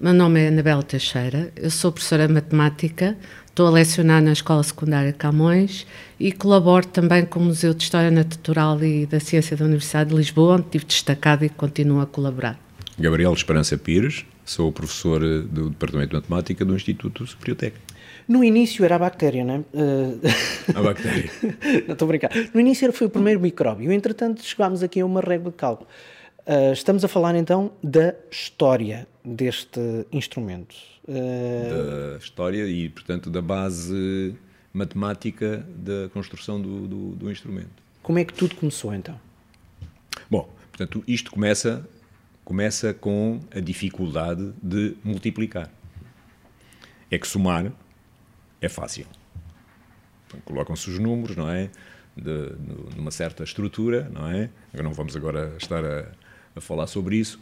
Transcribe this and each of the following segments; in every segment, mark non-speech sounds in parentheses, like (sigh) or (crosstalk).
Meu nome é Anabela Teixeira, eu sou professora de matemática, estou a lecionar na Escola Secundária de Camões e colaboro também com o Museu de História Natural e da Ciência da Universidade de Lisboa, onde tive destacado e continuo a colaborar. Gabriel Esperança Pires, sou professor do Departamento de Matemática do Instituto Superior Técnico. No início era a bactéria, não é? A bactéria. (laughs) não estou a brincar. No início foi o primeiro micróbio, entretanto chegámos aqui a uma régua de cálculo. Uh, estamos a falar então da história deste instrumento. Uh... Da história e, portanto, da base matemática da construção do, do, do, instrumento. Como é que tudo começou então? Bom, portanto, isto começa, começa com a dificuldade de multiplicar. É que somar é fácil. Colocam-se os números, não é? De, de, uma certa estrutura, não é? Não vamos agora estar a, a falar sobre isso,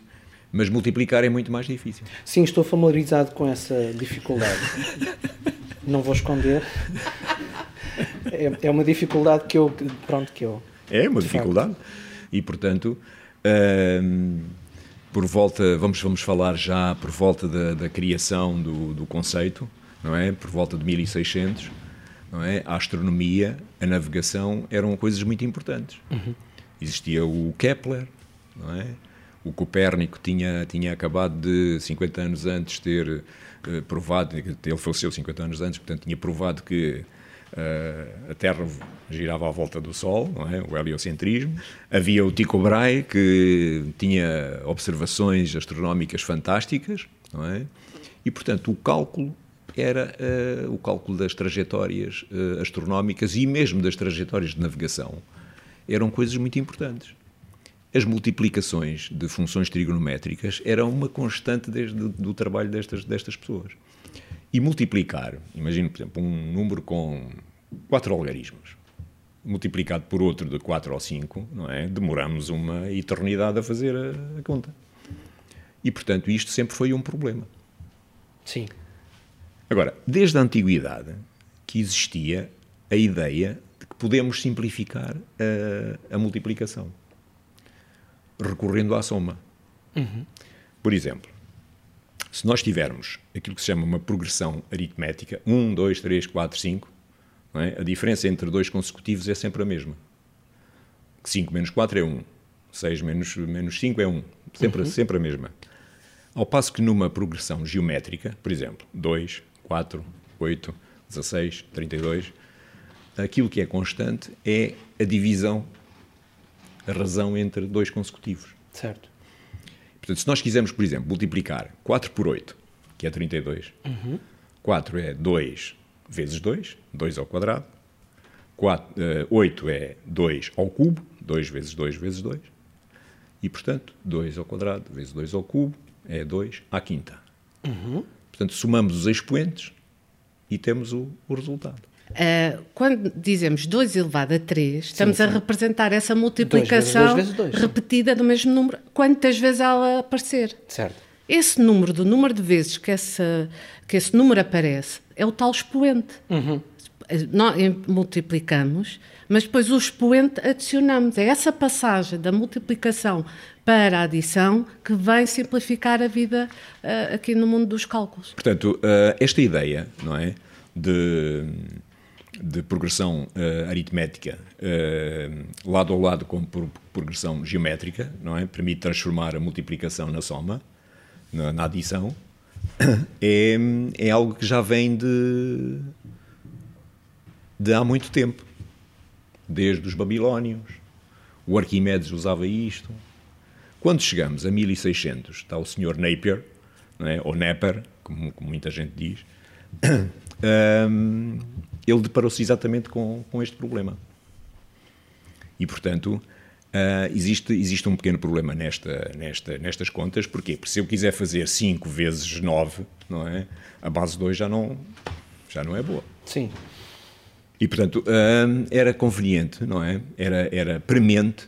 mas multiplicar é muito mais difícil. Sim, estou familiarizado com essa dificuldade. Não vou esconder. É, é, uma dificuldade que eu, pronto, que eu... É uma dificuldade. Facto. E, portanto, hum, por volta, vamos, vamos falar já por volta da, da criação do, do conceito, não é? Por volta de 1600, não é? A astronomia, a navegação eram coisas muito importantes. Uhum. Existia o Kepler, não é? O Copérnico tinha, tinha acabado de, 50 anos antes, ter uh, provado, ele faleceu 50 anos antes, portanto, tinha provado que uh, a Terra girava à volta do Sol, é? o heliocentrismo. Havia o Tycho Brahe, que tinha observações astronómicas fantásticas, é? E, portanto, o cálculo era uh, o cálculo das trajetórias astronómicas e mesmo das trajetórias de navegação. Eram coisas muito importantes as multiplicações de funções trigonométricas eram uma constante desde do trabalho destas, destas pessoas. E multiplicar, imagino, por exemplo, um número com quatro algarismos, multiplicado por outro de 4 ou 5, não é? Demoramos uma eternidade a fazer a, a, conta. E, portanto, isto sempre foi um problema. Sim. Agora, desde a antiguidade que existia a ideia de que podemos simplificar a, a multiplicação recorrendo à soma. Uhum. Por exemplo, se nós tivermos aquilo que se chama uma progressão aritmética, 1, 2, 3, 4, 5, é? a diferença entre dois consecutivos é sempre a mesma. 5 menos 4 é 1, 6 menos, menos 5 é 1, sempre, uhum. sempre a mesma. Ao passo que numa progressão geométrica, por exemplo, 2, 4, 8, 16, 32, aquilo que é constante é a divisão a razão entre dois consecutivos. Certo. Portanto, se nós quisermos, por exemplo, multiplicar 4 por 8, que é 32, uhum. 4 é 2 vezes 2, 2 ao quadrado. 4, uh, 8 é 2 ao cubo, 2 vezes 2 vezes 2. E, portanto, 2 ao quadrado vezes 2 ao cubo é 2 à quinta. Uhum. Portanto, somamos os expoentes e temos o, o resultado. Uh, quando dizemos 2 elevado a 3, estamos sim, sim. a representar essa multiplicação dois vezes dois vezes dois, repetida do mesmo número, quantas vezes ela aparecer. Certo. Esse número, do número de vezes que, essa, que esse número aparece, é o tal expoente. Uhum. Nós multiplicamos, mas depois o expoente adicionamos. É essa passagem da multiplicação para a adição que vem simplificar a vida uh, aqui no mundo dos cálculos. Portanto, uh, esta ideia, não é? De de progressão uh, aritmética uh, lado a lado com por, progressão geométrica, não é? Permite transformar a multiplicação na soma, na, na adição. (coughs) É, é algo que já vem de, de há muito tempo, desde os babilónios. O Arquimedes usava isto. Quando chegamos a 1600, está o senhor Napier, é? ou Napier, como, como muita gente diz, (coughs) um, ele deparou-se exatamente com, com este problema. E, portanto, uh, existe, existe um pequeno problema nesta, nesta, nestas contas. Porquê? Porque se eu quiser fazer 5 vezes 9, não é? a base 2 já não, já não é boa. Sim. E, portanto, uh, era conveniente, não é? Era, era premente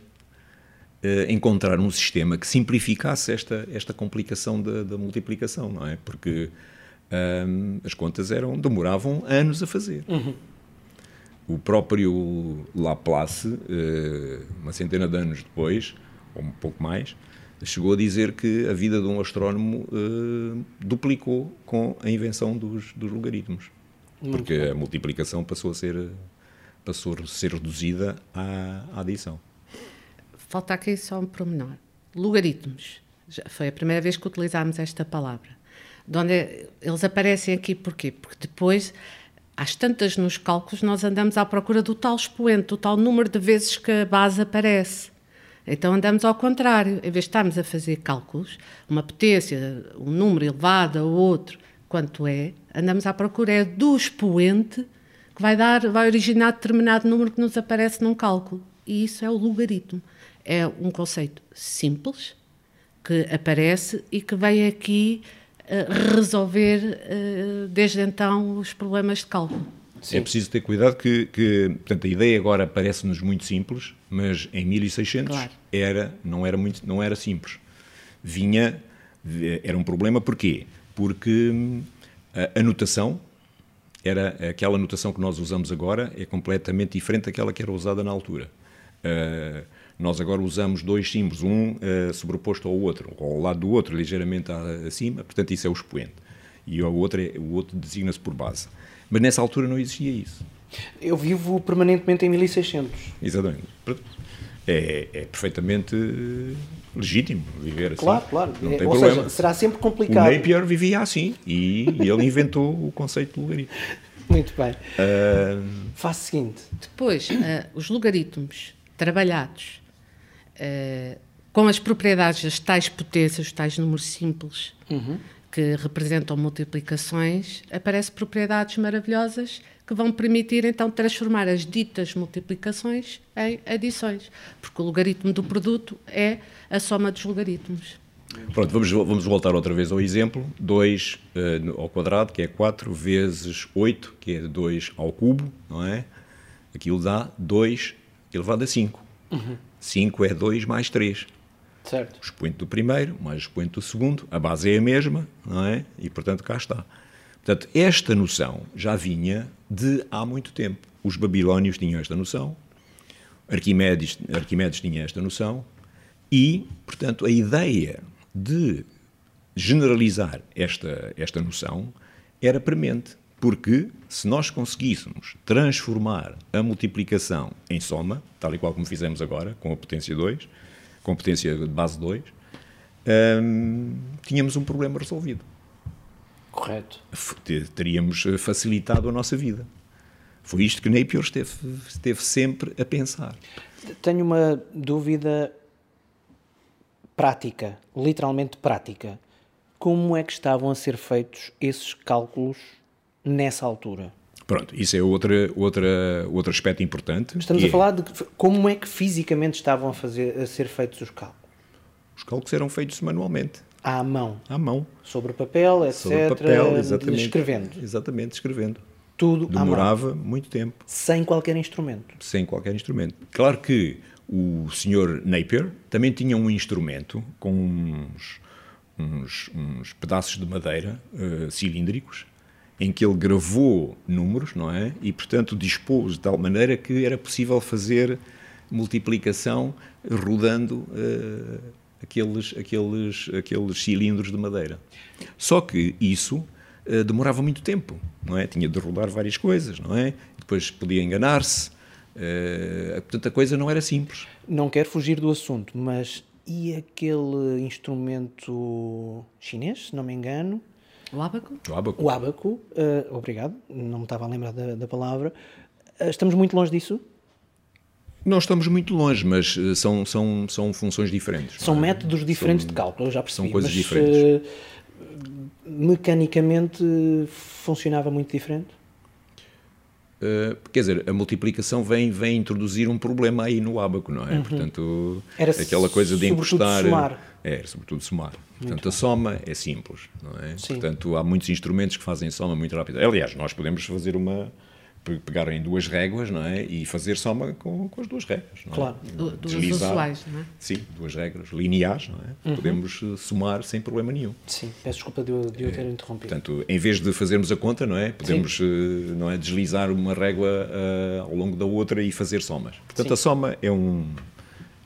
uh, encontrar um sistema que simplificasse esta, esta complicação da, da multiplicação, não é? Porque um, as contas eram demoravam anos a fazer. Uhum. O próprio Laplace, uh, uma centena de anos depois, ou um pouco mais, chegou a dizer que a vida de um astrónomo uh, duplicou com a invenção dos, dos logaritmos. Muito porque bom. a multiplicação passou a ser, passou a ser reduzida à, à adição. Falta aqui só um promenor. Logaritmos. Já foi a primeira vez que utilizámos esta palavra. De onde eles aparecem aqui porquê? Porque depois, às tantas nos cálculos, nós andamos à procura do tal expoente, do tal número de vezes que a base aparece. Então andamos ao contrário, em vez de estarmos a fazer cálculos, uma potência, um número elevado ou outro, quanto é, andamos à procura é do expoente que vai dar, vai originar determinado número que nos aparece num cálculo. E isso é o logaritmo. É um conceito simples que aparece e que vem aqui resolver uh, desde então os problemas de cálculo. Sim. É preciso ter cuidado que, que portanto, a ideia agora parece-nos muito simples, mas em 1600 claro. era, não, era muito, não era simples. Vinha, era um problema porquê? Porque hum, a, a notação era aquela notação que nós usamos agora é completamente diferente daquela que era usada na altura. Uh, nós agora usamos dois símbolos, um uh, sobreposto ao outro, ou ao lado do outro, ligeiramente acima, portanto isso é o expoente. E o outro, é, o outro designa-se por base. Mas nessa altura não existia isso. Eu vivo permanentemente em 1600. Exatamente. É, é perfeitamente legítimo viver assim. Claro, claro. Não tem ou problema. seja, será sempre complicado. O Napier vivia assim e, e ele inventou o conceito de logaritmo. (laughs) Muito bem. Uh... Faz o seguinte. Depois, uh, os logaritmos trabalhados uh, com as propriedades das tais potências, os tais números simples, uhum que representam multiplicações, aparecem propriedades maravilhosas que vão permitir então transformar as ditas multiplicações em adições, porque o logaritmo do produto é a soma dos logaritmos. Pronto, vamos, vamos voltar outra vez ao exemplo. 2 uh, eh, ao quadrado, que é 4, vezes 8, que é 2 ao cubo, não é? Aquilo dá 2 elevado a 5. Uhum. 5 é 2 mais 3. Certo. O expoente do primeiro mais o expoente do segundo, a base é a mesma, não é? E, portanto, cá está. Portanto, esta noção já vinha de há muito tempo. Os babilónios tinham esta noção, Arquimedes, Arquimedes tinha esta noção, e, portanto, a ideia de generalizar esta, esta noção era premente, porque se nós conseguíssemos transformar a multiplicação em soma, tal e qual como fizemos agora, com a potência 2, competência de base 2, um, tínhamos um problema resolvido. Correto. Teríamos eh, facilitado a nossa vida. Foi isto que Napier esteve, esteve sempre a pensar. Tenho uma dúvida prática, literalmente prática. Como é que estavam a ser feitos esses cálculos nessa altura? Pronto, isso é outra, outra, outro aspecto importante. Estamos a é... falar de como é que fisicamente estavam a, fazer, a ser feitos os cálculos. Os cálculos eram feitos manualmente. À mão. À mão. Sobre papel, etc. Sobre papel, exatamente. Escrevendo. Exatamente, escrevendo. Tudo Demorava muito tempo. Sem qualquer instrumento. Sem qualquer instrumento. Claro que o Sr. Napier também tinha um instrumento com uns, uns, uns pedaços de madeira uh, cilíndricos em que ele gravou números, não é? E, portanto, dispôs de tal maneira que era possível fazer multiplicação rodando uh, aqueles, aqueles, aqueles cilindros de madeira. Só que isso uh, demorava muito tempo, não é? Tinha de rodar várias coisas, não é? Depois podia enganar-se. Uh, portanto, a coisa não era simples. Não quero fugir do assunto, mas e aquele instrumento chinês, se não me engano, o ábaco? O ábaco. O ábaco, uh, obrigado, não me estava a lembrar da, da palavra. Uh, estamos muito longe disso? Não estamos muito longe, mas uh, são, são, são funções diferentes. São é? métodos diferentes são, de cálculo, eu já percebi. São coisas mas, diferentes. mecanicamente funcionava muito diferente? Uh, quer dizer, a multiplicação vem, vem introduzir um problema aí no ábaco, não é? Uhum. Portanto, Era aquela coisa de encostar. Somar. É, sobretudo somar. Portanto, a soma é simples, não é? Sim. Portanto, há muitos instrumentos que fazem soma muito rápida. Aliás, nós podemos fazer uma pegar em duas réguas, não é? E fazer soma com, com as duas réguas, não é? Claro. duas Deslizar, usuais, não é? Sim, duas regras lineares, não é? Uhum. Podemos eh, somar sem problema nenhum. Sim, peço desculpa de eu, de eu ter é, interrompido. Portanto, em vez de fazermos a conta, não é? Podemos, uh, não é, deslizar uma régua uh, ao longo da outra e fazer somas. Portanto, Sim. a soma é um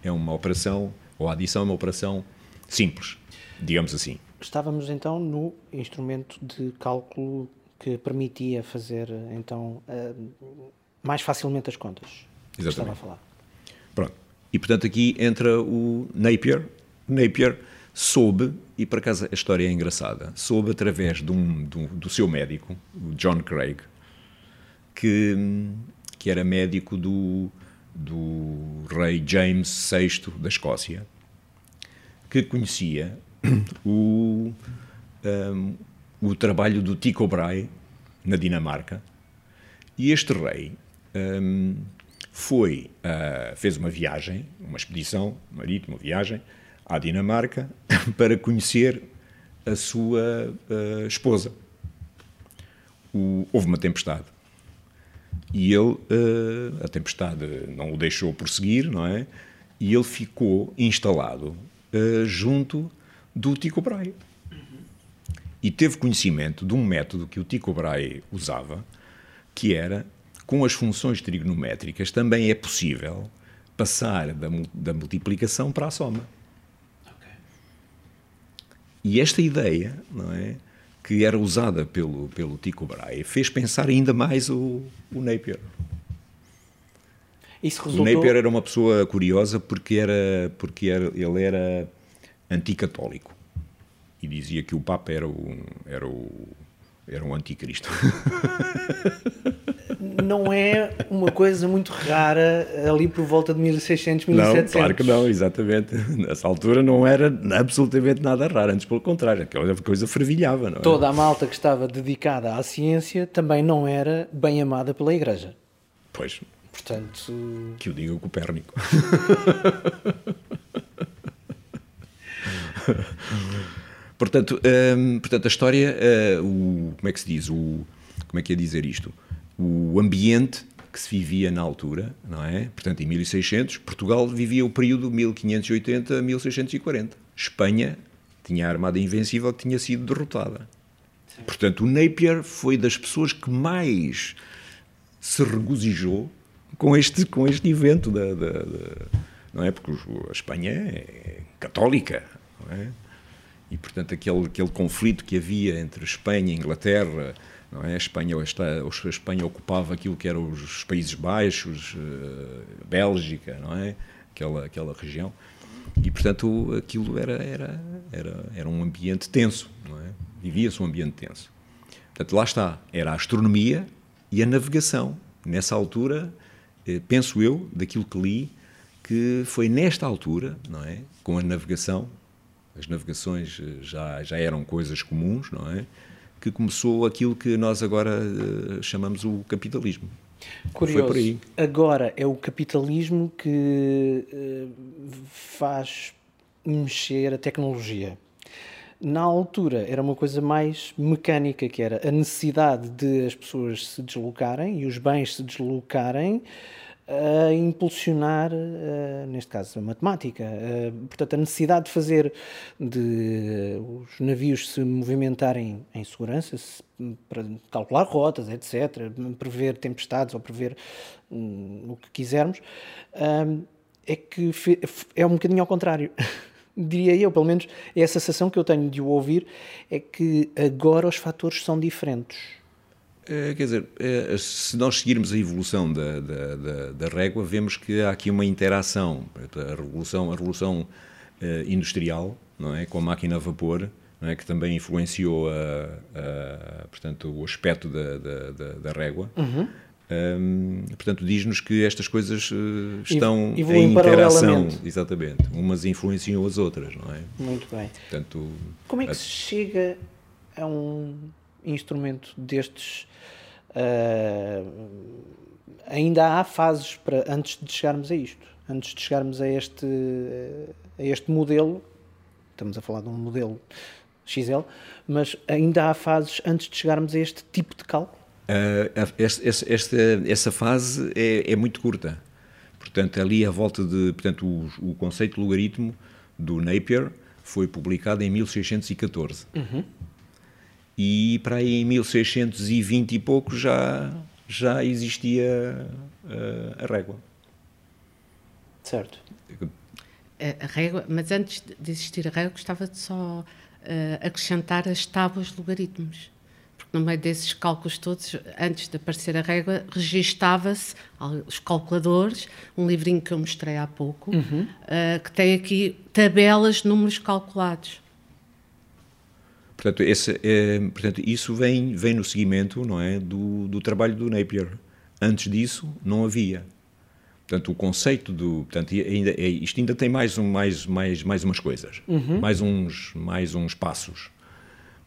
é uma operação ou a adição é uma operação simples, digamos assim. Estávamos então no instrumento de cálculo que permitia fazer então eh, mais facilmente as contas. Exatamente. Estava a falar. Pronto. E portanto aqui entra o Napier. Napier soube, e por acaso a história é engraçada, soube através de um, do, do seu médico, o John Craig, que, que era médico do, do rei James VI da Escócia, que conhecia o, um, o trabalho do Tycho Brahe na Dinamarca. E este rei um, foi, uh, fez uma viagem, uma expedição marítima, uma viagem à Dinamarca (laughs) para conhecer a sua uh, esposa. O, houve uma tempestade e ele, uh, a tempestade não o deixou prosseguir, não é? E ele ficou instalado junto do Tycho Brahe. E teve conhecimento de um método que o Tycho Brahe usava, que era, com as funções trigonométricas, também é possível passar da, da multiplicação para a soma. Okay. E esta ideia, não é? que era usada pelo, pelo Tycho Brahe, fez pensar ainda mais o, o Napier. Resultou... O Napier era uma pessoa curiosa porque, era, porque era, ele era anticatólico e dizia que o Papa era, o, era, o, era um anticristo. (laughs) Não é uma coisa muito rara ali por volta de 1600, 1700. Não, claro que não, exatamente. Nessa altura não era absolutamente nada raro, antes pelo contrário, aquela coisa fervilhava. Não é? Toda a malta que estava dedicada à ciência também não era bem amada pela Igreja. Pois. Portanto. Que o diga o Copérnico. (laughs) portanto, hum, portanto, a história, uh, o, como é que se diz? O, como é que é dizer isto? O ambiente que se vivia na altura, não é? Portanto, em 1600, Portugal vivia o período 1580 1640. Espanha tinha a armada invencível que tinha sido derrotada. Sim. Portanto, o Napier foi das pessoas que mais se regozijou com este, com este evento da, da, da não é? Porque a Espanha é católica, não é? E, portanto, aquele, aquele conflito que havia entre Espanha e Inglaterra, não é? A Espanha, a Espanha ocupava aquilo que eram os Países Baixos, eh, Bélgica, não é? Aquela, aquela região. E, portanto, aquilo era, era, era, era um ambiente tenso, não é? Vivia-se um ambiente tenso. Portanto, lá está, era a astronomia e a navegação. Nessa altura, eh, penso eu, daquilo que li, que foi nesta altura, não é? Com a navegação, as navegações eh, já, já eram coisas comuns, não é? Que começou aquilo que nós agora uh, chamamos o capitalismo. Curioso. Agora é o capitalismo que uh, faz mexer a tecnologia. Na altura era uma coisa mais mecânica, que era a necessidade de as pessoas se deslocarem e os bens se deslocarem a impulsionar, uh, neste caso, a matemática. Uh, portanto, a necessidade de fazer de os navios se movimentarem em segurança, se, para calcular rotas, etc., prever tempestades ou prever um, o que quisermos, uh, é que é um bocadinho ao contrário. (laughs) Diria eu, pelo menos, é a sensação que eu tenho de o ouvir, é que agora os fatores são diferentes quer dizer, é, se nós seguirmos a evolução da, da, da, da, régua, vemos que há aqui uma interação. A revolução, a revolução uh, industrial, não é, com a máquina a vapor, não é, que também influenciou a, a portanto, o aspecto da, da, da régua. Uhum. Um, portanto, diz-nos que estas coisas estão em interação, exatamente. Umas influenciam as outras, não é? Muito bem. Portanto, Como é que se chega a um instrumento destes Uh, ainda há fases para antes de chegarmos a isto, antes de chegarmos a este, a este modelo, estamos a falar de um modelo XL, mas ainda há fases antes de chegarmos a este tipo de cálculo? Uh, esta, esta, essa fase é, é, muito curta. Portanto, ali à volta de. Portanto, o, o conceito de logaritmo do Napier foi publicado em 1614. Uhum e para aí em 1620 e pouco já, já existia uh, a régua. Certo. a, a régua, mas antes de existir a régua, gostava de só uh, acrescentar as tábuas logaritmos. Porque no meio desses cálculos todos, antes de aparecer a régua, registava-se os calculadores, um livrinho que eu mostrei há pouco, uhum. uh, que tem aqui tabelas de números calculados. Portanto, esse, é, portanto isso vem, vem no seguimento não é, do, do trabalho do Napier. Antes disso, não havia. Portanto, o conceito do. Portanto, ainda, isto ainda tem mais, um, mais, mais, mais umas coisas, uhum. mais, uns, mais uns passos.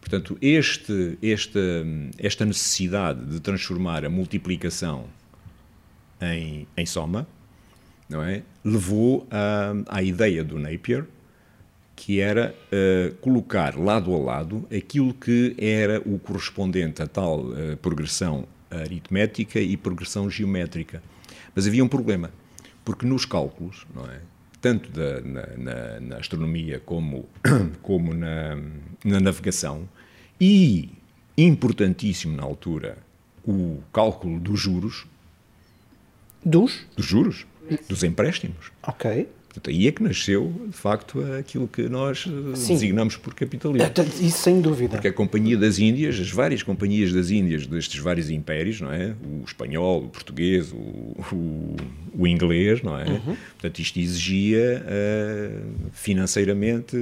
Portanto, este, este, esta necessidade de transformar a multiplicação em, em soma não é? levou à, à ideia do Napier, que era uh, colocar lado a lado aquilo que era o correspondente a tal uh, progressão aritmética e progressão geométrica. Mas havia um problema, porque nos cálculos, não é? tanto da, na, na, na, astronomia como, (coughs) como na, na navegação, e, importantíssimo na altura, o cálculo dos juros. Dos? Dos juros, dos empréstimos. Ok. Portanto, aí é que nasceu, de facto, aquilo que nós eh, Sim. designamos por capitalismo. Isso sem dúvida. Porque a Companhia das Índias, as várias companhias das Índias, destes vários impérios, não é? O espanhol, o português, o, o, o inglês, não é? Uhum. Portanto, isto exigia uh, financeiramente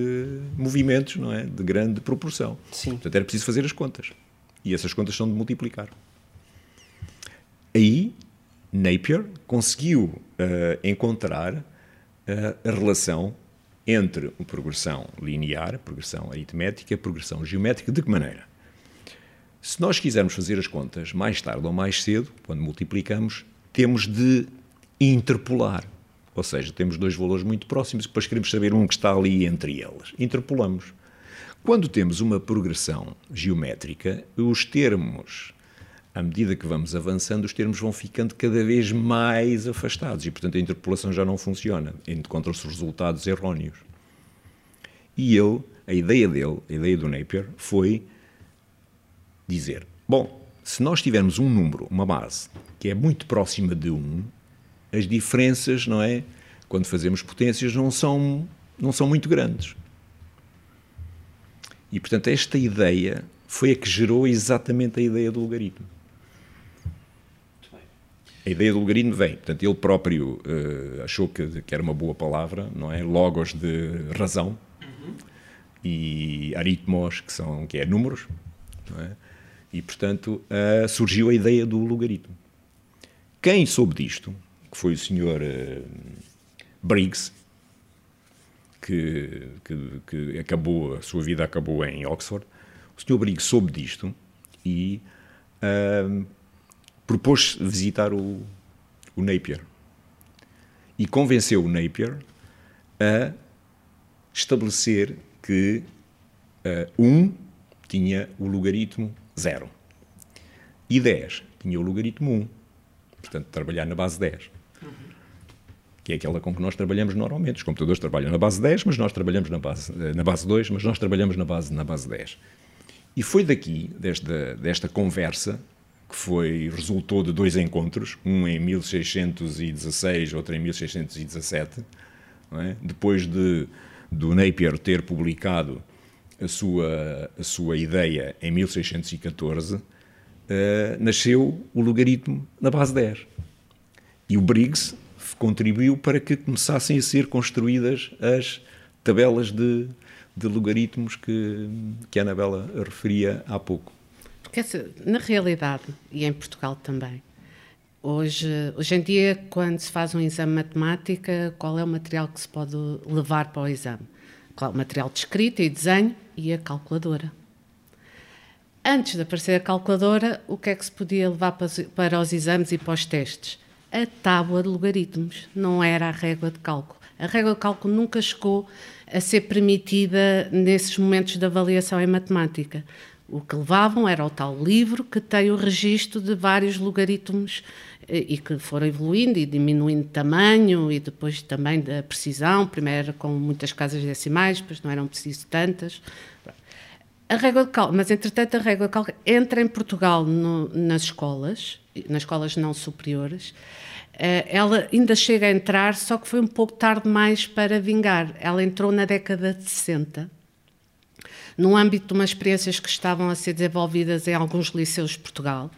movimentos, não é? De grande proporção. Sim. Portanto, era preciso fazer as contas. E essas contas são de multiplicar. Aí, Napier conseguiu uh, encontrar a relação entre progressão linear, progressão aritmética, progressão geométrica. De que maneira? Se nós quisermos fazer as contas mais tarde ou mais cedo, quando multiplicamos, temos de interpolar. Ou seja, temos dois valores muito próximos e depois queremos saber um que está ali entre eles. Interpolamos. Quando temos uma progressão geométrica, os termos à medida que vamos avançando, os termos vão ficando cada vez mais afastados e, portanto, a interpolação já não funciona. Encontram-se resultados erróneos. E ele, a ideia dele, a ideia do Napier, foi dizer: bom, se nós tivermos um número, uma base, que é muito próxima de 1, as diferenças, não é? Quando fazemos potências, não são, não são muito grandes. E, portanto, esta ideia foi a que gerou exatamente a ideia do logaritmo. A ideia do logaritmo vem, portanto, ele próprio uh, achou que, que, era uma boa palavra, não é? Logos de razão uhum. e aritmos, que, são, que é números, não é? E, portanto, uh, surgiu a ideia do logaritmo. Quem soube disto, que foi o senhor uh, Briggs, que, que, que, acabou, a sua vida acabou em Oxford, o senhor Briggs soube disto e propôs visitar o, o Napier e convenceu o Napier a estabelecer que uh, 1 tinha o logaritmo 0 e 10 tinha o logaritmo 1. Portanto, trabalhar na base 10. Que é aquela com que nós trabalhamos normalmente. Os computadores trabalham na base 10, mas nós trabalhamos na base, eh, na base 2, mas nós trabalhamos na base, na base 10. E foi daqui, desta, desta conversa, que foi resultou de dois encontros, um em 1616, outro em 1617, é? depois de do Napier ter publicado a sua a sua ideia em 1614, uh, eh, nasceu o logaritmo na base 10. E o Briggs contribuiu para que começassem a ser construídas as tabelas de, de logaritmos que, que a Anabela referia há pouco. Na realidade, e em Portugal também, hoje, hoje em dia, quando se faz um exame de matemática, qual é o material que se pode levar para o exame? Claro, o material de escrita e desenho e a calculadora. Antes de aparecer a calculadora, o que é que se podia levar para os exames e para os testes? A tábua de logaritmos, não era a régua de cálculo. A régua de cálculo nunca chegou a ser permitida nesses momentos de avaliação em matemática. O que levavam era o tal livro que tem o registro de vários logaritmos eh, e que foram evoluindo e diminuindo de tamanho e depois também da precisão. Primeiro era com muitas casas decimais, depois não eram preciso tantas. A régua de cálculo, mas entretanto a régua de cálculo entra em Portugal no, nas escolas, nas escolas não superiores, ela ainda chega a entrar, só que foi um pouco tarde demais para vingar. Ela entrou na década de 60, no âmbito de umas experiências que estavam a ser desenvolvidas em alguns liceus de Portugal.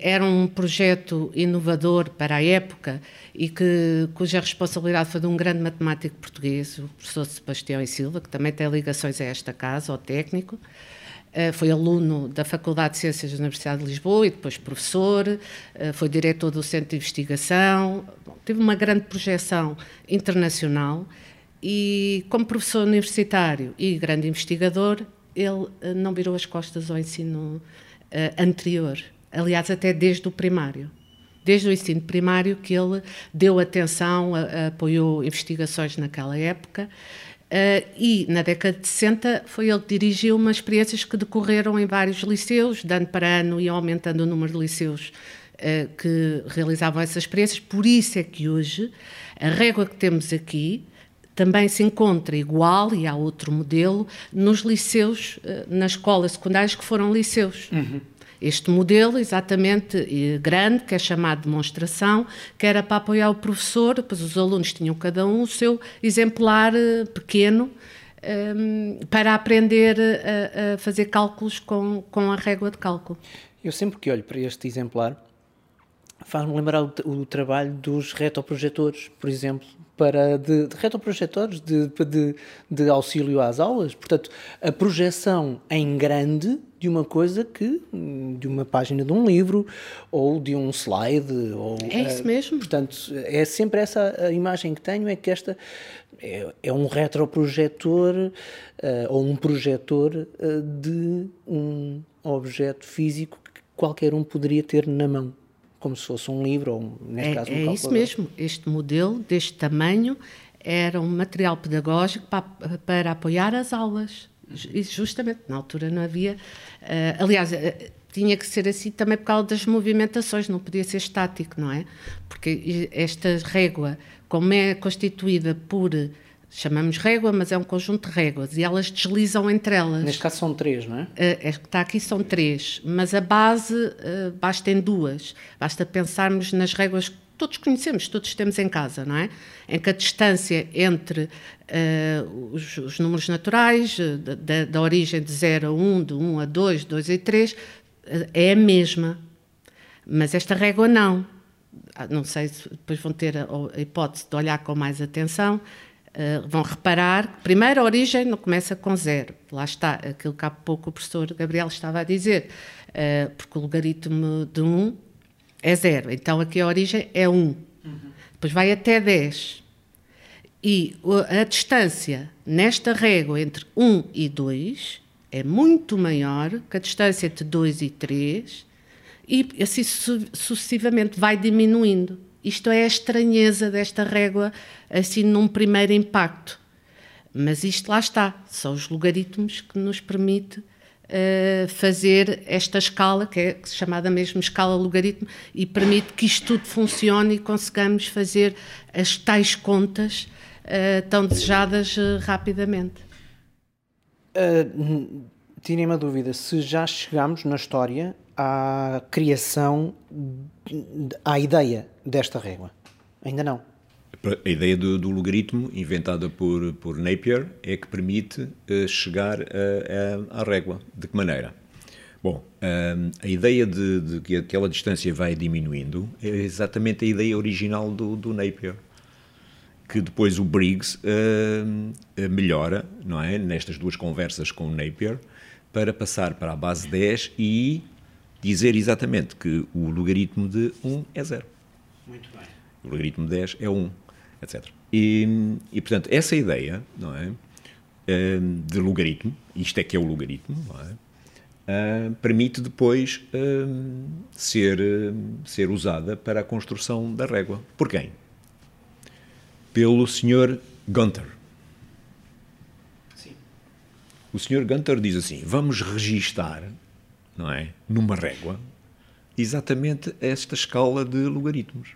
Era um projeto inovador para a época e que, cuja responsabilidade foi de um grande matemático português, o professor Sebastião e Silva, que também tem ligações a esta casa, ao técnico. Eh, foi aluno da Faculdade de Ciências da Universidade de Lisboa e depois professor, eh, foi diretor do Centro de Investigação, teve uma grande projeção internacional e, como professor universitário e grande investigador, ele eh, não virou as costas ao ensino anterior, aliás, até desde o primário. Desde o ensino primário que ele deu atenção, apoiou investigações naquela época Uh, e na década de 60 foi ele que dirigiu umas experiências que decorreram em vários liceus, de ano para ano e aumentando o número de liceus uh, que realizavam essas experiências. Por isso é que hoje a régua que temos aqui também se encontra igual, e há outro modelo, nos liceus, uh, nas escolas secundárias que foram liceus. Uhum este modelo exatamente grande, que é chamado de demonstração, que era para apoiar o professor, depois os alunos tinham cada um o seu exemplar eh, pequeno um, ehm, para aprender a, a, fazer cálculos com, com a régua de cálculo. Eu sempre que olho para este exemplar, faz-me lembrar o, o, trabalho dos retroprojetores, por exemplo, para de, de retroprojetores de, de, de, auxílio às aulas. Portanto, a projeção em grande de uma coisa que de uma página de um livro ou de um slide ou é isso mesmo. portanto, é sempre essa a imagem que tenho é que esta é, é um retroprojetor uh, ou um projetor uh, de um objeto físico que qualquer um poderia ter na mão como se fosse um livro, ou neste é, caso um É isso mesmo. Este modelo, deste tamanho, era um material pedagógico para, para apoiar as aulas. E justamente, na altura não havia. Uh, aliás, uh, tinha que ser assim também por causa das movimentações, não podia ser estático, não é? Porque esta régua, como é constituída por chamamos régua, mas é um conjunto de réguas e elas deslizam entre elas. Neste caso são três, não é? Uh, é que está aqui são três, mas a base uh, basta em duas. Basta pensarmos nas réguas que todos conhecemos, todos temos em casa, não é? Em que a distância entre uh, os, os, números naturais, da, da, origem de 0 a 1, de 1 a 2, 2 a 3, é a mesma. Mas esta régua não. Ah, não sei se depois vão ter a, a hipótese de olhar com mais atenção Uh, vão reparar que, primeiro, a origem não começa com zero. Lá está, aquilo que há pouco o professor Gabriel estava a dizer, uh, porque o logaritmo de 1 é zero. Então, aqui a origem é 1. Uhum. Depois vai até 10. E a distância nesta régua entre 1 e 2 é muito maior que a distância entre 2 e 3, e assim sucessivamente vai diminuindo. Isto é a estranheza desta régua, assim, num primeiro impacto. Mas isto lá está, são os logaritmos que nos permite uh, fazer esta escala, que é chamada mesmo escala logaritmo, e permite que isto tudo funcione e consigamos fazer as tais contas uh, tão desejadas uh, rapidamente. Uh, Tirem uma dúvida, se já chegamos na história à criação, à ideia desta régua. Ainda não. A ideia do, do, logaritmo, inventada por, por Napier, é que permite uh, chegar à régua. De que maneira? Bom, uh, a ideia de, de, que aquela distância vai diminuindo é exatamente a ideia original do, do Napier, que depois o Briggs uh, melhora, não é? Nestas duas conversas com o Napier, para passar para a base 10 e dizer exatamente que o logaritmo de 1 é 0. Muito bem. O logaritmo de 10 é 1, etc. E, e portanto, essa ideia não é, hum, de logaritmo, isto é que é o logaritmo, não é? Uh, permite depois uh, ser, uh, ser usada para a construção da régua. Por quem? Pelo Sr. Gunther. O Sr. Gunther diz assim: vamos registar não é? Numa régua, exatamente esta escala de logaritmos.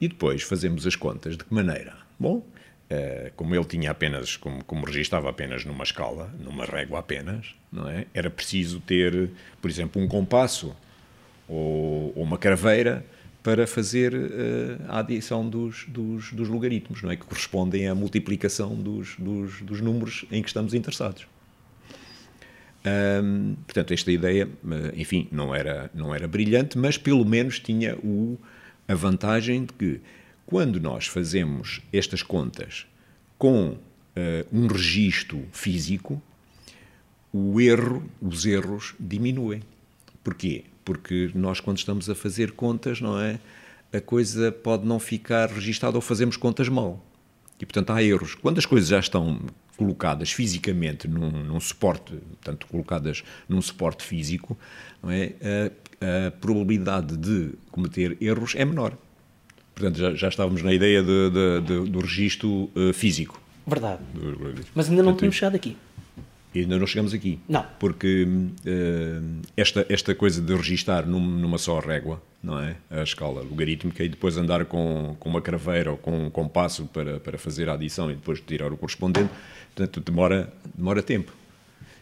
E depois fazemos as contas de que maneira? Bom, eh, como ele tinha apenas, como, como registava apenas numa escala, numa régua apenas, não é? Era preciso ter, por exemplo, um compasso ou, ou uma craveira para fazer uh, a adição dos, dos, dos, logaritmos, não é? que correspondem à multiplicação dos, dos, dos números em que estamos interessados. Um, portanto, esta ideia, enfim, não era, não era brilhante, mas pelo menos tinha o, a vantagem de que, quando nós fazemos estas contas com uh, um registro físico, o erro, os erros diminuem. Porquê? Porque nós, quando estamos a fazer contas, não é? A coisa pode não ficar registada ou fazemos contas mal. E, portanto, há erros. Quando as coisas já estão colocadas fisicamente num, num suporte, portanto, colocadas num suporte físico, não é? a, a probabilidade de cometer erros é menor. Portanto, já, já estávamos na ideia de, de, de, do registro uh, físico. Verdade. Mas ainda não tínhamos chegado aqui. E ainda não chegamos aqui. Não. Porque uh, esta, esta coisa de registar num, numa só régua, não é? A escala logarítmica e depois andar com, com uma craveira ou com um compasso para, para fazer a adição e depois tirar o correspondente, portanto, demora, demora tempo.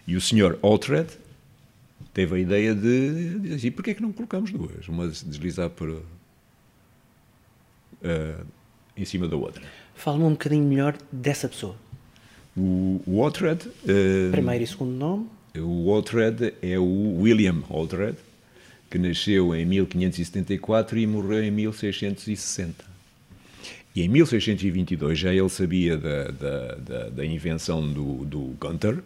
E o senhor Altred teve a ideia de dizer assim, porquê é que não colocamos duas? Uma deslizar por, uh, em cima da outra. Fala-me um bocadinho melhor dessa pessoa. O, o. Uh, Primeiro e segundo nome? O Altred é o William Altred, que nasceu em 1574 e morreu em 1660. E em 1622 já ele sabia da, da, da, da invenção do, do Gunther,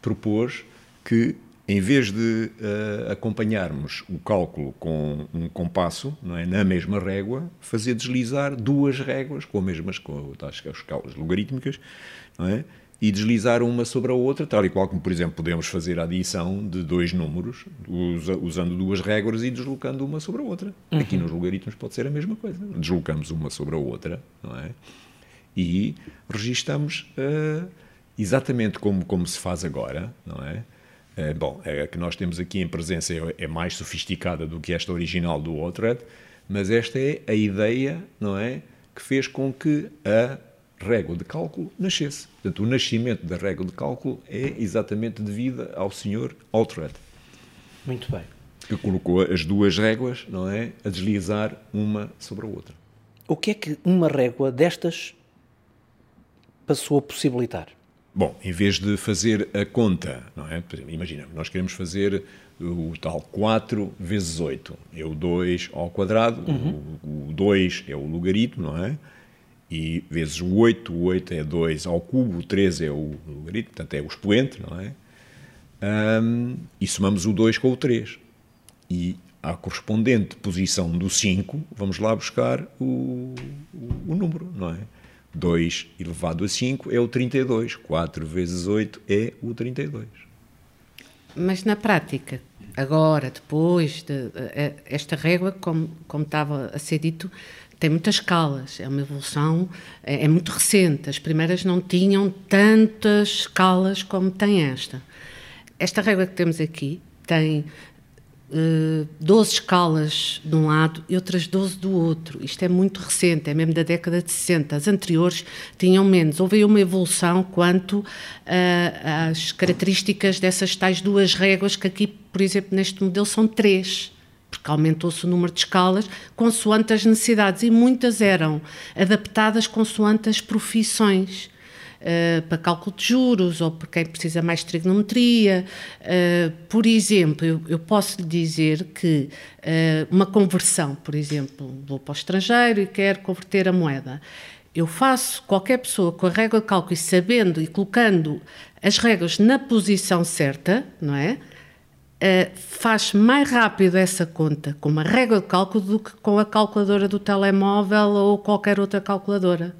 propôs que em vez de uh, acompanharmos o cálculo com um compasso, não é, na mesma régua, fazer deslizar duas réguas com as mesmas com as escalas logarítmicas, não é? E deslizar uma sobre a outra, tal e qual como, por exemplo, podemos fazer a adição de dois números usando duas réguas e deslocando uma sobre a outra. Uhum. Aqui nos logaritmos pode ser a mesma coisa. Deslocamos uma sobre a outra, não é? E registamos uh, exatamente como, como se faz agora, não é? É, bom, a que nós temos aqui em presença é, é mais sofisticada do que esta original do Outred, mas esta é a ideia, não é, que fez com que a régua de cálculo nascesse. Portanto, o nascimento da régua de cálculo é exatamente devido ao Sr. Outred. Muito bem. Que colocou as duas réguas, não é, a deslizar uma sobre a outra. O que é que uma régua destas passou a possibilitar? Bom, em vez de fazer a conta, não é? Imagina, nós queremos fazer o tal 4 vezes 8, é o 2 ao quadrado, uhum. o, 2 é o logaritmo, não é? E vezes o 8, o 8 é 2 ao cubo, o 3 é o logaritmo, portanto é o expoente, não é? Um, e somamos o 2 com o 3. E à correspondente posição do 5, vamos lá buscar o, o, o número, não é? 2 elevado a 5 é o 32. 4 vezes 8 é o 32. Mas na prática, agora, depois, de, de, esta régua, como, como estava a ser dito, tem muitas escalas, é uma evolução, é, é, muito recente. As primeiras não tinham tantas escalas como tem esta. Esta régua que temos aqui tem 12 eh, escalas de um lado e outras 12 do outro. Isto é muito recente, é mesmo da década de 60. As anteriores tinham menos. Houve uma evolução quanto uh, às características dessas tais duas réguas, que aqui, por exemplo, neste modelo são três porque aumentou-se o número de escalas consoante as necessidades e muitas eram adaptadas consoante as profissões. Uh, para cálculo de juros ou para quem precisa mais de trigonometria. Uh, por exemplo, eu, eu, posso lhe dizer que uh, uma conversão, por exemplo, vou para o estrangeiro e quero converter a moeda. Eu faço, qualquer pessoa com a régua de cálculo e sabendo e colocando as regras na posição certa, não é? Faz mais rápido essa conta com uma régua de cálculo do que com a calculadora do telemóvel ou qualquer outra calculadora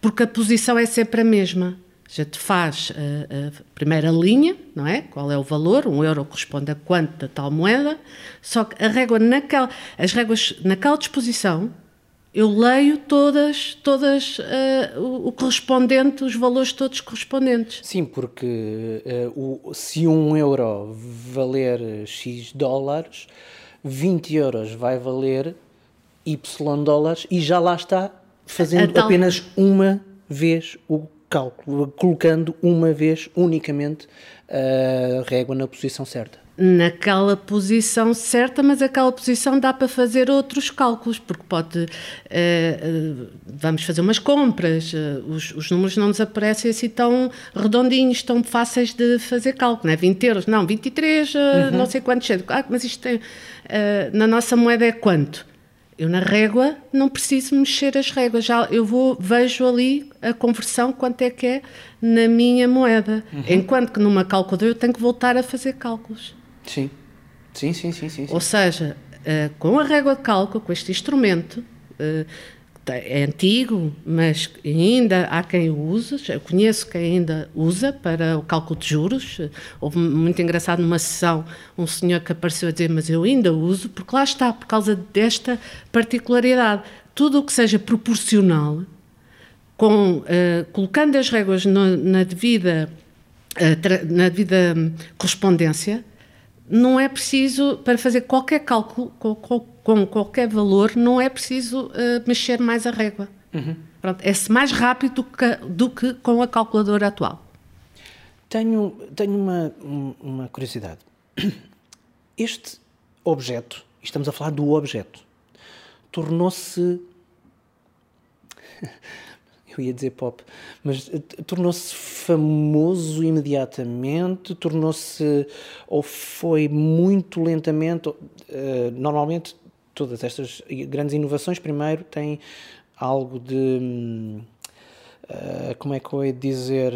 porque a posição é sempre a mesma. Já te faz a, a, primeira linha, não é? Qual é o valor? Um euro corresponde a quanto da tal moeda. Só que a régua naquela, as réguas naquela disposição, eu leio todas, todas uh, o, o, correspondente, os valores todos correspondentes. Sim, porque uh, o, se um euro valer X dólares, 20 euros vai valer Y dólares e já lá está fazendo tal... apenas uma vez o cálculo, colocando uma vez unicamente a régua na posição certa naquela posição certa, mas aquela posição dá para fazer outros cálculos, porque pode. Uh, uh, vamos fazer umas compras, uh, os, os, números não nos aparecem assim tão redondinhos, tão fáceis de fazer cálculo, não é? 20 euros, não, 23, uhum. não sei quantos. Ah, mas isto tem, na nossa moeda é quanto? Eu na régua não preciso mexer as réguas, já eu vou vejo ali a conversão quanto é que é na minha moeda, uhum. enquanto que numa calculadora eu tenho que voltar a fazer cálculos. Sim. Sim, sim, sim, sim. Ou seja, uh, com a régua de cálculo, com este instrumento, uh, é antigo, mas ainda há quem o use, eu conheço quem ainda usa para o cálculo de juros. Houve muito engraçado numa sessão um senhor que apareceu a dizer, mas eu ainda uso, porque lá está, por causa desta particularidade. Tudo o que seja proporcional, com, uh, colocando as réguas no, na devida, na devida hum, correspondência, não é preciso, para fazer qualquer cálculo com, com, qualquer valor, não é preciso uh, mexer mais a régua. Uhum. Pronto, é mais rápido do que, do que com a calculadora atual. Tenho, tenho uma, uma curiosidade. (coughs) Este objeto, estamos a falar do objeto, tornou-se eu ia dizer pop, mas eh, tornou-se famoso imediatamente, tornou-se ou foi muito lentamente. Uh, normalmente, todas estas grandes inovações, primeiro, têm algo de. Uh, como é que eu ia dizer?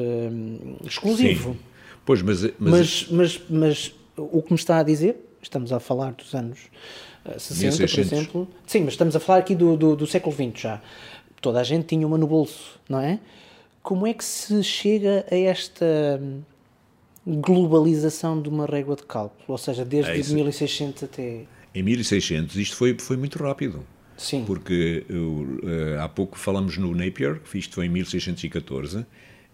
Exclusivo. Sim. Pois, mas mas... mas, mas, mas. o que me está a dizer, estamos a falar dos anos 60, 1600. por exemplo. Sim, mas estamos a falar aqui do, do, do século XX já toda a gente tinha uma no bolso, não é? Como é que se chega a esta globalização de uma régua de cálculo? Ou seja, desde é 1600 até. Em 1600 isto foi, foi muito rápido. Sim. Porque uh, há pouco falamos no Napier, que isto foi em 1614,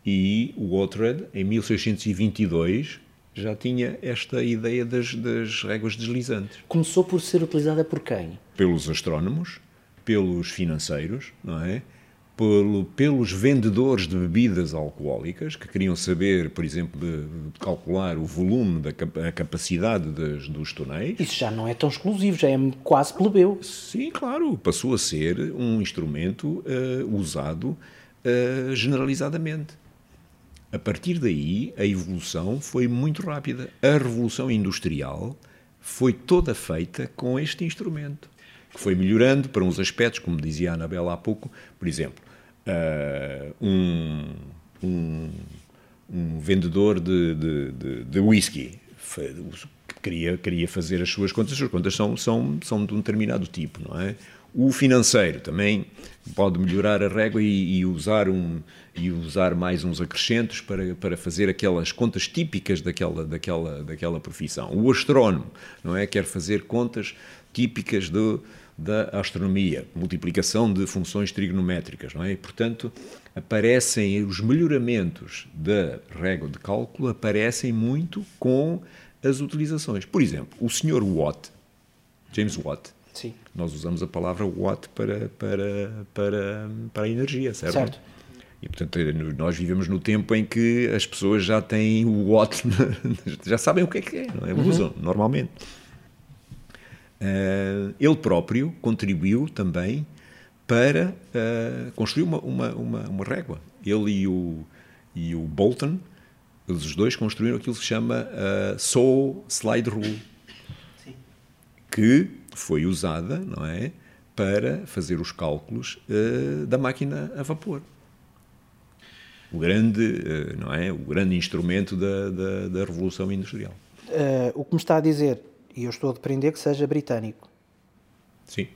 e o Oughtred, em 1622, já tinha esta ideia das, das réguas deslizantes. Começou por ser utilizada por quem? Pelos astrónomos, pelos financeiros, não é? Pelo, pelos vendedores de bebidas alcoólicas que queriam saber, por exemplo, de, de calcular o volume, da a capacidade das, dos tonéis. Isso já não é tão exclusivo, já é quase plebeu. Sim, claro, passou a ser um instrumento uh, usado uh, generalizadamente. A partir daí, a evolução foi muito rápida. A revolução industrial foi toda feita com este instrumento que foi melhorando para uns aspectos, como dizia a Anabela há pouco, por exemplo, uh, um, um, um, vendedor de, de, de, de whisky queria, queria fazer as suas contas, as suas contas são, são, são de um determinado tipo, não é? O financeiro também pode melhorar a régua e, e, usar, um, e usar mais uns acrescentos para, para fazer aquelas contas típicas daquela, daquela, daquela profissão. O astrónomo não é? quer fazer contas típicas do, da astronomia, multiplicação de funções trigonométricas, não é? E, portanto, aparecem os melhoramentos da régua de cálculo aparecem muito com as utilizações. Por exemplo, o Sr. Watt, James Watt, Sim. nós usamos a palavra watt para, para, para, para a energia, certo? Certo. E, portanto, nós vivemos no tempo em que as pessoas já têm o watt, (laughs) já sabem o que é que é, não é? Uhum. Usam normalmente. Uh, ele próprio contribuiu também para uh, construir uma, uma, uma, uma, régua. Ele e o, e o Bolton, eles os dois construíram aquilo que se chama uh, Soul Slide Rule, Sim. que foi usada, não é, para fazer os cálculos uh, da máquina a vapor. O grande, não é, o grande instrumento da, da, da revolução industrial. o que me está a dizer e eu estou a depender que seja britânico. Sim.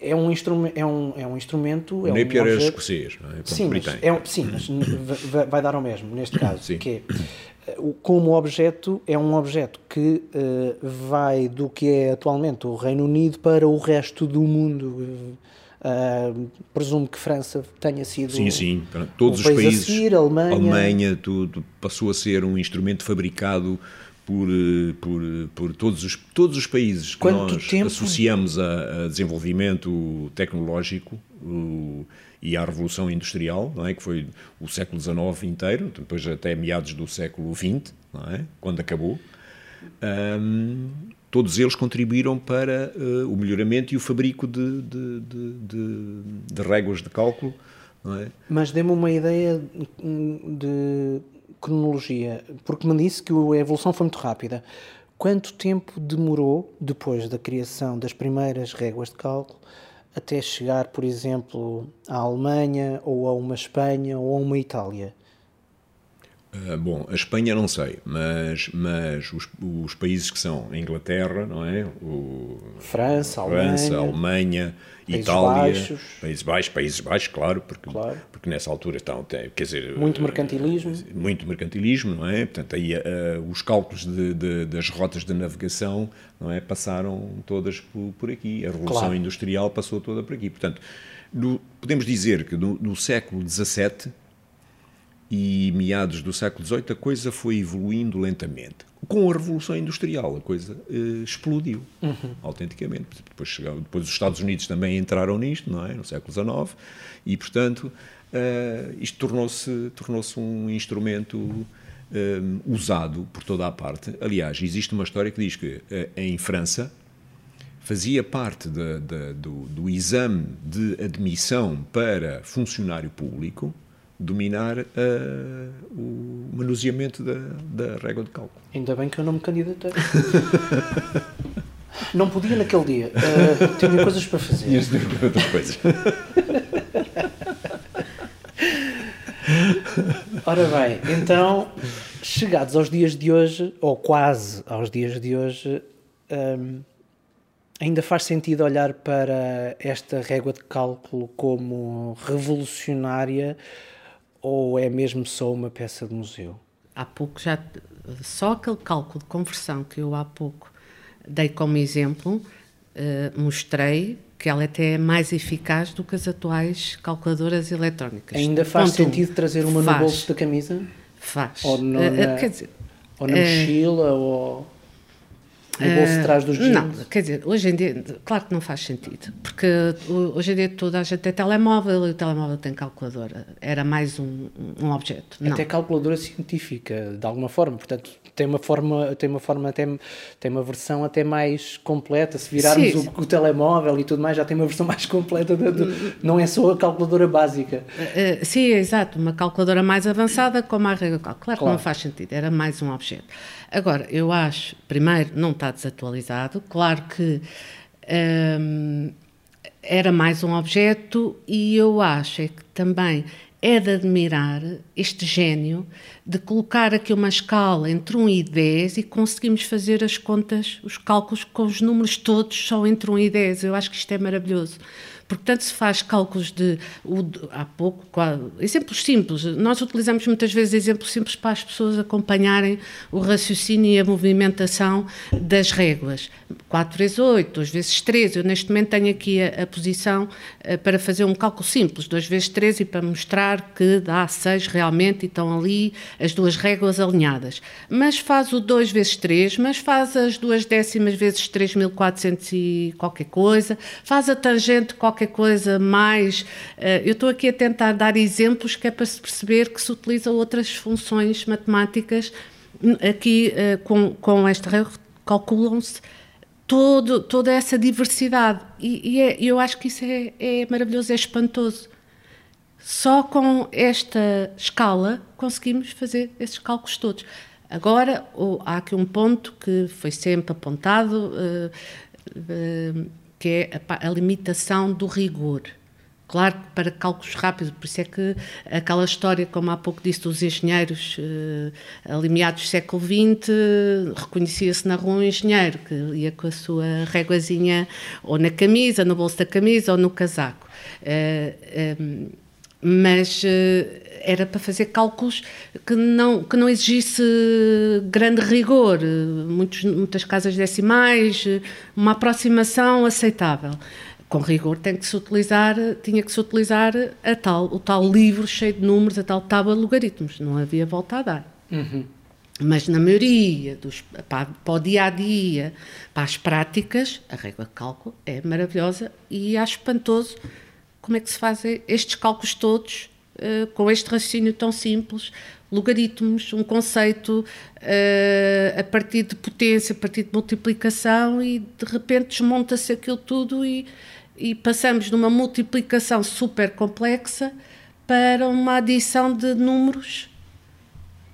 É um, instrumento é um, é um instrumento. É Napier um é escocês, não é? sim, mas, é um, sim, mas vai dar ao mesmo neste (coughs) caso. Sim. Que é, como objeto, é um objeto que uh, vai do que é atualmente o Reino Unido para o resto do mundo. Uh, presumo que França tenha sido. Sim, sim. Todos os países. Seguir, Alemanha. Alemanha, tudo passou a ser um instrumento fabricado por, por, por todos, os, todos os países que Quanto nós tempo? associamos a, a, desenvolvimento tecnológico o, e à Revolução Industrial, não é? que foi o século XIX inteiro, depois até meados do século XX, não é? quando acabou. Um, todos eles contribuíram para uh, o melhoramento e o fabrico de, de, de, de réguas de cálculo. É? Mas dê-me uma ideia de cronologia, porque me disse que a evolução foi muito rápida. Quanto tempo demorou, depois da criação das primeiras réguas de cálculo, até chegar, por exemplo, à Alemanha, ou a uma Espanha, ou a uma Itália? Uh, bom, a Espanha não sei, mas, mas os, os, países que são a Inglaterra, não é? O, França, França, Alemanha, Alemanha Países Itália, Baixos. Países Baixos, Países Baixos, claro, porque, claro. porque nessa altura estão, quer dizer... Muito mercantilismo. Muito mercantilismo, não é? Portanto, aí uh, os cálculos de, de, das rotas de navegação, não é? Passaram todas por, por aqui. A Revolução claro. Industrial passou toda por aqui. Portanto, no, podemos dizer que no, no século XVII e meados do século XVIII a coisa foi evoluindo lentamente. Com a Revolução Industrial a coisa uh, explodiu, uhum. autenticamente. Depois, depois os Estados Unidos também entraram nisto, não é? no século XIX, e portanto uh, isto tornou-se tornou um instrumento um, eh, usado por toda a parte. Aliás, existe uma história que diz que em França fazia parte de, de, do, do exame de admissão para funcionário público dominar uh, o manuseamento da, da régua de cálculo. Ainda bem que eu não me candidatei. (laughs) não podia naquele dia. Uh, tinha coisas para fazer. De para outras coisas. (laughs) Ora bem, então, chegados aos dias de hoje, ou quase aos dias de hoje, um, ainda faz sentido olhar para esta régua de cálculo como revolucionária ou é mesmo só uma peça de museu? Há pouco já, só aquele cálculo de conversão que eu há pouco dei como exemplo, uh, mostrei que ela até é mais eficaz do que as atuais calculadoras eletrónicas. Ainda faz Ponto sentido um. trazer uma faz. no bolso da camisa? Faz. Ou, no, uh, na, dizer, ou na mochila, ou no bolso trás dos jeans? Não, quer dizer, hoje em dia, claro que não faz sentido, porque hoje em dia toda a gente tem telemóvel e o telemóvel tem calculadora. Era mais um, um objeto. Não. Até calculadora científica, de alguma forma, portanto, tem uma forma, tem uma forma até, tem uma versão até mais completa. Se virarmos o, o, telemóvel e tudo mais, já tem uma versão (laughs) mais completa, de, de, não é só a calculadora básica. Uh, sim, exato, uma calculadora mais avançada com a regra Claro, claro que não faz sentido, era mais um objeto. Agora, eu acho, primeiro, não está desatualizado, claro que hum, era mais um objeto e eu acho é que também é de admirar este gênio de colocar aqui uma escala entre 1 e 10 e conseguimos fazer as contas, os cálculos com os números todos só entre 1 e 10. Eu acho que isto é maravilhoso porque tanto se faz cálculos de, o, há pouco, qual, exemplos simples, nós utilizamos muitas vezes exemplos simples para as pessoas acompanharem o raciocínio e a movimentação das réguas. 4 vezes 8, 2 vezes 3, eu neste momento tenho aqui a, a posição uh, para fazer um cálculo simples, 2 vezes 3 e para mostrar que dá 6 realmente e estão ali as duas réguas alinhadas. Mas faz o 2 vezes 3, mas faz as duas décimas vezes 3.400 e qualquer coisa, faz a tangente qualquer qualquer coisa mais. Uh, eu estou aqui a tentar dar exemplos que é para se perceber que se utilizam outras funções matemáticas. Aqui, uh, com, com esta calculam-se toda essa diversidade. E, e é, eu acho que isso é, é maravilhoso, é espantoso. Só com esta escala conseguimos fazer esses cálculos todos. Agora, há aqui um ponto que foi sempre apontado. Uh, uh, que é a, a limitação do rigor. Claro que para cálculos rápidos, por isso é que aquela história, como há pouco disse, dos engenheiros eh, ali meados do século XX, reconhecia-se na rua um engenheiro que ia com a sua réguazinha ou na camisa, no bolso da camisa ou no casaco. Eh, eh, mas eh, era para fazer cálculos que não, que não exigisse grande rigor, muitos, muitas casas decimais, uma aproximação aceitável. Com rigor tem que se utilizar, tinha que se utilizar a tal, o tal livro cheio de números, a tal tábua de logaritmos, não havia volta a dar. Uhum. Mas na maioria, dos, para, para o dia a dia, para as práticas, a régua de cálculo é maravilhosa e acho espantoso como é que se fazem estes cálculos todos uh, com este raciocínio tão simples, logaritmos, um conceito uh, a partir de potência, a partir de multiplicação e de repente desmonta-se aquilo tudo e, e passamos de uma multiplicação super complexa para uma adição de números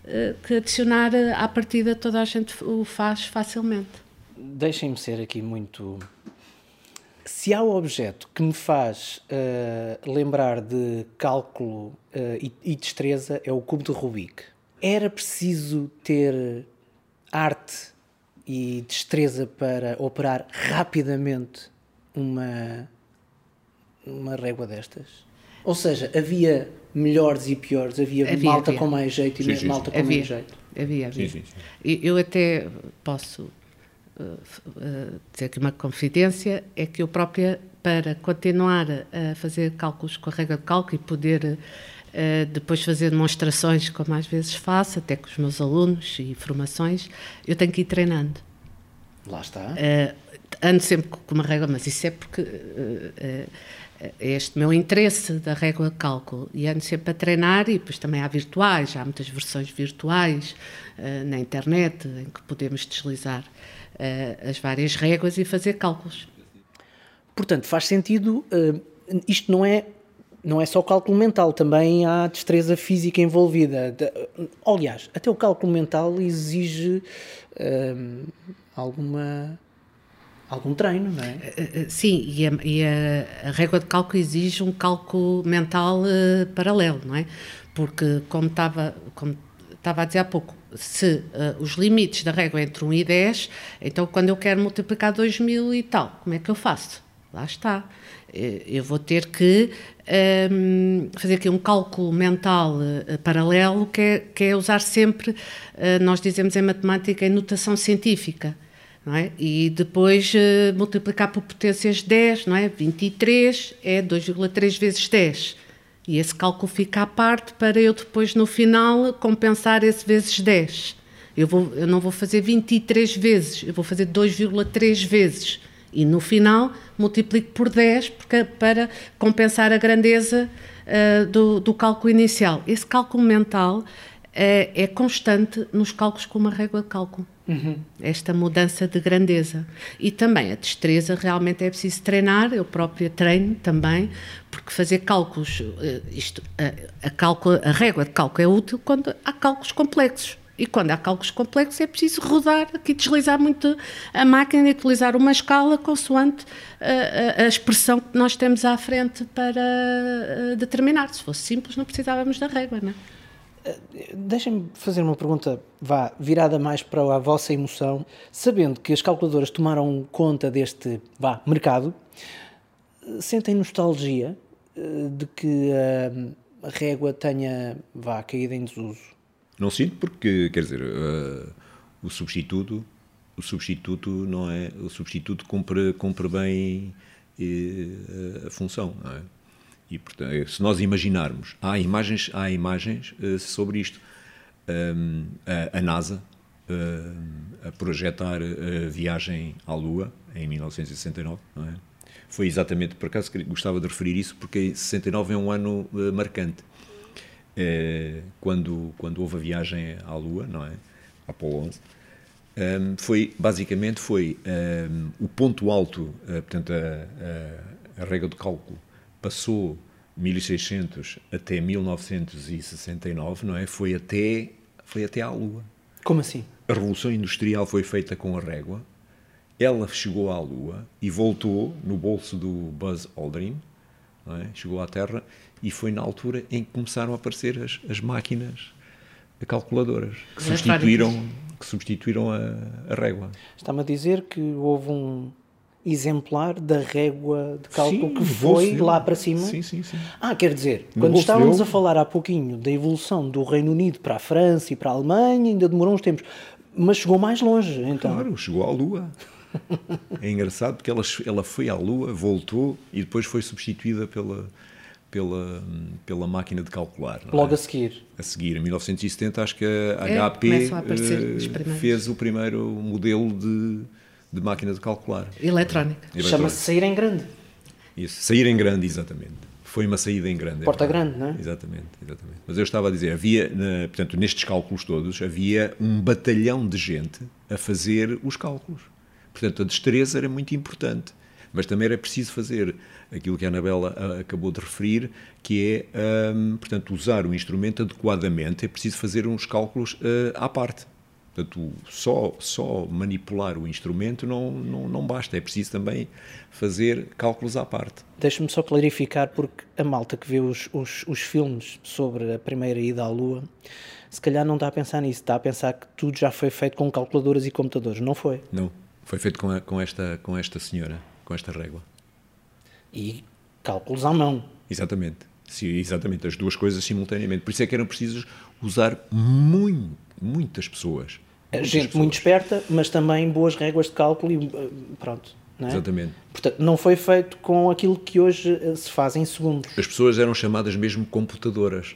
uh, que adicionar à partida toda a gente o faz facilmente. Deixem-me ser aqui muito se há um objeto que me faz uh, lembrar de cálculo uh, e, e, destreza, é o cubo de Rubik. Era preciso ter arte e destreza para operar rapidamente uma, uma régua destas? Ou seja, havia melhores e piores, havia, havia malta havia. com mais jeito e sim, sim, malta sim. com havia. menos jeito. Havia, havia. Sim, sim, sim. Eu até posso dizer que uma confidência é que eu própria, para continuar a fazer cálculos com a regra de cálculo e poder uh, depois fazer demonstrações, como às vezes faço, até com os meus alunos e formações, eu tenho que ir treinando. Lá está. Uh, ando sempre com uma regra, mas isso é porque é este meu interesse da régua de cálculo e ando sempre a treinar e depois também há virtuais, há muitas versões virtuais uh, na internet em que podemos deslizar uh, as várias réguas e fazer cálculos. Portanto, faz sentido, uh, isto não é, não é só cálculo mental, também há destreza física envolvida. De, aliás, até o cálculo mental exige uh, alguma algum treino, não é? Sim, e, a, e a, a, régua de cálculo exige um cálculo mental uh, paralelo, não é? Porque, como estava, como estava a dizer há pouco, se uh, os limites da régua entre 1 e 10, então quando eu quero multiplicar 2 mil e tal, como é que eu faço? Lá está. Eh, eu vou ter que um, fazer aqui um cálculo mental uh, paralelo, que é, que é usar sempre, uh, nós dizemos em matemática, em notação científica. Não é? E depois multiplicar por potências 10, não é? 23 é 2,3 vezes 10. E esse cálculo fica à parte para eu depois, no final, compensar esse vezes 10. Eu, vou, eu não vou fazer 23 vezes, eu vou fazer 2,3 vezes. E no final multiplico por 10 porque, para compensar a grandeza uh, do, do cálculo inicial. Esse cálculo mental uh, é constante nos cálculos com uma régua de cálculo. Uhum. Esta mudança de grandeza. E também a destreza realmente é preciso treinar, eu própria treino também, porque fazer cálculos, eh, isto, a, a, cálculo, a régua de cálculo é útil quando há cálculos complexos. E quando há cálculos complexos é preciso rodar aqui, deslizar muito a máquina e utilizar uma escala consoante a, a, a expressão que nós temos à frente para eh, determinar. Se fosse simples, não precisávamos da régua, não é? Deixem-me fazer uma pergunta vá, virada mais para a vossa emoção. Sabendo que as calculadoras tomaram conta deste vá, mercado, sentem nostalgia eh, de que a, régua tenha vá, caído em desuso? Não sinto porque, quer dizer, uh, o substituto o substituto não é o substituto cumpre cumpre bem uh, a função não é? E, portanto, é, se nós imaginarmos, há imagens, há imagens uh, sobre isto. Um, a, a, NASA uh, a projetar a viagem à Lua em 1969, não é? Foi exatamente, por acaso gostava de referir isso, porque 69 é um ano uh, marcante. Quando, quando houve a viagem à Lua, não é? Apolo 11, um, foi, basicamente foi um, o ponto alto, portanto, a, a, a regra de cálculo passou 1600 até 1969, não é? Foi até, foi até à Lua. Como assim? A Revolução Industrial foi feita com a régua, ela chegou à Lua e voltou no bolso do Buzz Aldrin, é? chegou à Terra, e foi na altura em que começaram a aparecer as, as máquinas calculadoras, que substituíram, que substituíram a, a régua. Está-me a dizer que houve um exemplar da régua de cálculo sim, que foi lá para cima? Sim, sim, sim. Ah, quer dizer, no quando estávamos a falar há pouquinho da evolução do Reino Unido para a França e para a Alemanha, ainda demorou uns tempos, mas chegou mais longe, então. Claro, chegou à Lua. (laughs) é engraçado porque ela, ela foi à Lua, voltou e depois foi substituída pela, pela, pela máquina de calcular. Logo é? a seguir. A seguir, em 1970, acho que a É, HP a primeiros. fez o primeiro modelo de, de máquina de calcular. Eletrónica. Chama-se sair em grande. Isso, sair em grande, exatamente. Foi uma saída em grande. é Porta verdade. grande, não é? Exatamente, exatamente. Mas eu estava a dizer, havia, na- portanto, nestes cálculos todos, havia um batalhão de gente a fazer os cálculos. Portanto, a destreza era muito importante. Mas também era preciso fazer aquilo que a Anabela ah, acabou de referir, que é, ahm, portanto, usar o instrumento adequadamente. É preciso fazer uns cálculos ah, à parte. Portanto, só, só manipular o instrumento não, não, não basta. É preciso também fazer cálculos à parte. Deixa-me só clarificar, porque a malta que vê os, os, os filmes sobre a primeira ida à Lua, se calhar não está a pensar nisso, está a pensar que tudo já foi feito com calculadoras e computadores. Não foi. Não, foi feito com, a- com esta, com esta senhora, com esta régua. E cálculos à mão. Exatamente. Sim, exatamente, as duas coisas simultaneamente. Por isso é que eram precisos usar muito, muitas pessoas. Muitas Gente pessoas. muito esperta, mas também boas réguas de cálculo e eh, pronto. Não é? Exatamente. Portanto, não foi feito com aquilo que hoje eh, se faz em segundos. As pessoas eram chamadas mesmo computadoras.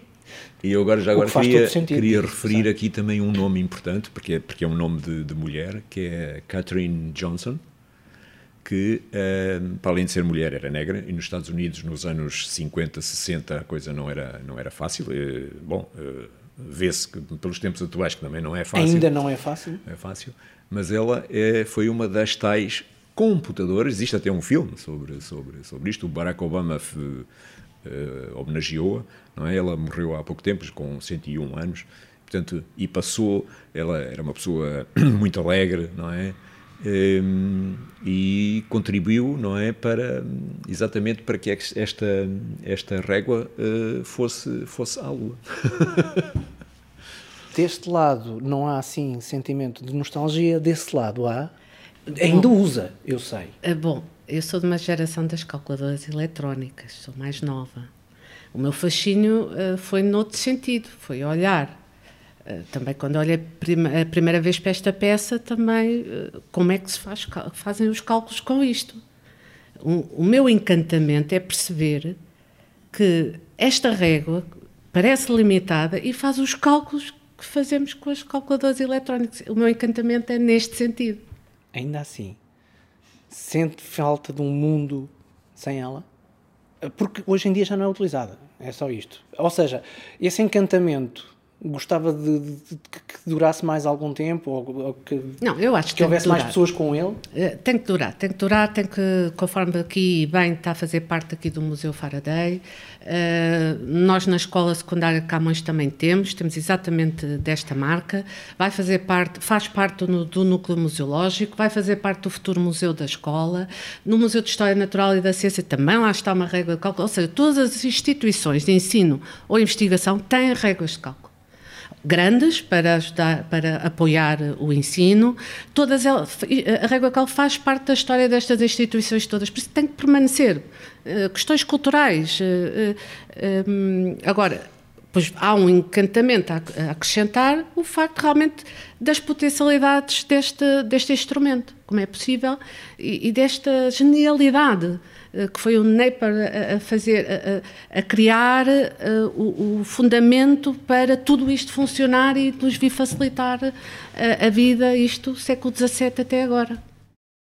E eu agora, já agora queria, queria referir sabe? aqui também um nome importante, porque é, porque é um nome de, de mulher, que é Catherine Johnson, que, eh, para além de ser mulher, era negra, e nos Estados Unidos, nos anos 50, 60, a coisa não era, não era fácil. Eh, bom, vê-se que pelos tempos atuais que também não é fácil. Ainda não é fácil. é fácil, mas ela é, foi uma das tais computadoras. Existe até um filme sobre, sobre, sobre isto. O Barack Obama eh, homenageou-a, não é? Ela morreu há pouco tempo, com 101 anos, portanto, e passou. Ela era uma pessoa (clears throat) muito alegre, não é? Em, e contribuiu, não é, para exatamente para que esta esta régua eh, fosse fosse à lua. (laughs) Deste lado não há assim sentimento de nostalgia, desse lado há. Ainda usa, eu sei. Ah, Bom, eu sou de uma geração das calculadoras eletrónicas, sou mais nova. O meu fascínio ah, foi noutro sentido, foi olhar. Ah, também quando prima- a primeira vez para esta peça, também ah, como é que se faz, fazem os cálculos com isto. O, o meu encantamento é perceber que esta régua parece limitada e faz os cálculos que fazemos com as calculadoras eletrónicas. O meu encantamento é neste sentido. Ainda assim, sente falta de um mundo sem ela? Porque hoje em dia já não é utilizada. É só isto. Ou seja, esse encantamento gostava de, de- de que durasse mais algum tempo ou, ou que, Não, eu acho que, que houvesse que mais pessoas com ele. Eh, Tem que durar, tem que durar, tem que, conforme aqui bem está a fazer parte aqui do Museu Faraday. eh, nós na Escola Secundária de Camões também temos, temos exatamente desta marca. Vai fazer parte, faz parte do, do núcleo museológico, vai fazer parte do futuro museu da escola. No Museu de História Natural e da Ciência também lá está uma régua de cálculo. Ou seja, todas as instituições de ensino ou investigação têm regras de cálculo grandes para ajudar, para apoiar o ensino. Todas elas, a régua cal faz parte da história destas instituições todas, por isso tem que permanecer. Eh, questões culturais. eh, eh, agora, pois há um encantamento a a acrescentar o facto realmente das potencialidades deste, deste instrumento, como é possível, e, e desta genialidade que foi o Napier a, a fazer, a- a criar eh, o, o fundamento para tudo isto funcionar e nos vir facilitar a, a vida, isto século XVII até agora.